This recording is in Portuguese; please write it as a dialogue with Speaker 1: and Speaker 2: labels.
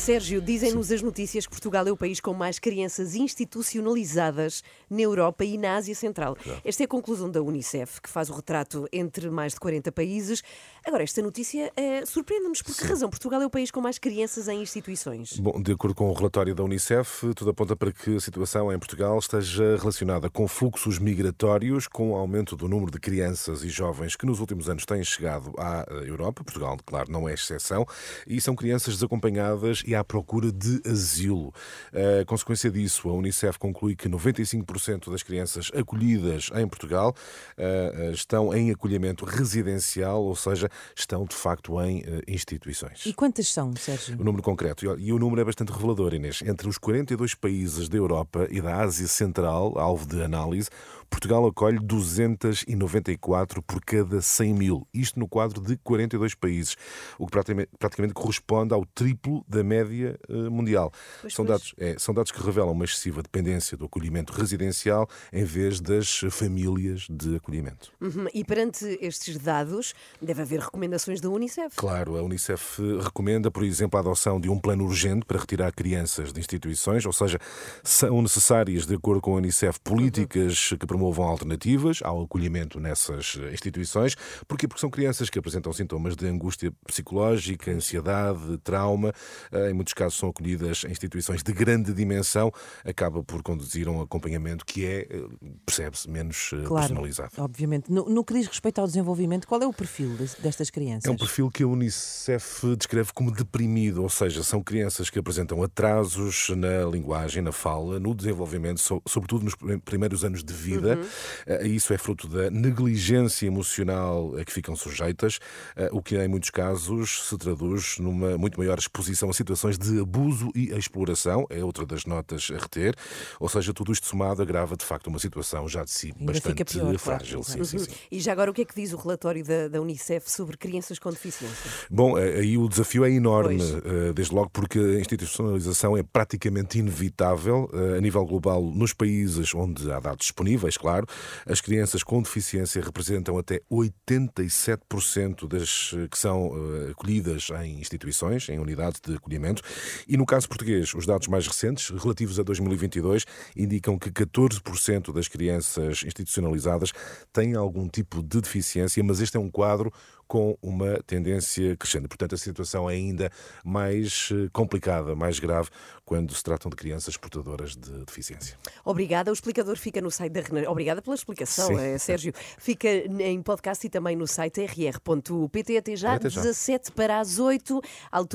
Speaker 1: Sérgio, dizem-nos as notícias que Portugal é o país com mais crianças institucionalizadas na Europa e na Ásia Central. Esta é a conclusão da Unicef, que faz o retrato entre mais de 40 países. Agora, esta notícia eh, surpreende-nos. Por que razão Portugal é o país com mais crianças em instituições?
Speaker 2: Bom, de acordo com o relatório da Unicef, tudo aponta para que a situação em Portugal esteja relacionada com fluxos migratórios, com o aumento do número de crianças e jovens que nos últimos anos têm chegado à Europa. Portugal, claro, não é exceção. E são crianças desacompanhadas e à procura de asilo. A consequência disso, a Unicef conclui que 95% das crianças acolhidas em Portugal eh, estão em acolhimento residencial, ou seja, estão de facto em eh, instituições.
Speaker 3: E quantas são, Sérgio?
Speaker 2: O número concreto, e o número é bastante revelador, Inês. Entre os 42 países da Europa e da Ásia Central, alvo de análise, Portugal acolhe 294 por cada 100 mil. Isto no quadro de 42 países, o que praticamente, corresponde ao triplo da média uh, mundial.
Speaker 1: Pois,
Speaker 2: são,
Speaker 1: pois.
Speaker 2: Dados, é, são dados que revelam uma excessiva dependência do acolhimento residencial em vez das famílias de acolhimento.
Speaker 1: Uhum. E perante estes dados, deve haver recomendações da Unicef.
Speaker 2: Claro, a Unicef recomenda, por exemplo, a adoção de um plano urgente para retirar crianças de instituições, ou seja, são necessárias, de acordo com a Unicef, políticas que promovam alternativas ao acolhimento nessas instituições. Porquê? Porque são crianças que apresentam sintomas de angústia psicológica, ansiedade, trauma. Em muitos casos são acolhidas em instituições de grande dimensão, acaba por conduzir a um acompanhamento que é, percebe-se, menos eh,
Speaker 3: Claro,
Speaker 2: personalizado.
Speaker 3: obviamente. No, no que diz respeito ao desenvolvimento, qual é o perfil des- destas crianças?
Speaker 2: É um perfil que a Unicef descreve como deprimido, ou seja, são crianças que apresentam atrasos na linguagem, na fala, no desenvolvimento, so- sobretudo nos prim- primeiros anos de vida. Eh, Isso é fruto da negligência emocional a que ficam sujeitas, eh, o que em muitos casos se traduz numa muito maior exposição a situações de abuso e exploração, é outra das notas a reter. Ou seja, tudo isto somado agrava de facto uma situação já de si
Speaker 3: Ainda
Speaker 2: bastante
Speaker 3: pior, claro,
Speaker 2: frágil.
Speaker 3: exato.
Speaker 2: Sim, sim, sim.
Speaker 1: E já agora, o que é que diz o relatório da, da Unicef sobre crianças com deficiência?
Speaker 2: Bom, eh, aí o desafio é enorme,
Speaker 1: Pois.
Speaker 2: desde logo porque a institucionalização é praticamente inevitável a nível global nos países onde há dados disponíveis, claro. As crianças com deficiência representam até 87% das eh, que são eh, acolhidas em instituições, em unidades de acolhimento. E no caso português, os dados mais recentes, relativos a 2022, indicam que 14% das crianças institucionalizadas têm algum tipo de deficiência, mas este é um quadro com uma tendência crescente. Portanto, a situação é ainda mais eh, complicada, mais grave, quando se tratam de crianças portadoras de deficiência.
Speaker 1: Obrigada. O explicador fica no site da Renascença. Obrigada pela explicação,
Speaker 2: Sim.
Speaker 1: eh, Sérgio. Fica em podcast e também no site rr.pt. Até já,
Speaker 2: Até já.
Speaker 1: 17 para as 8. Altura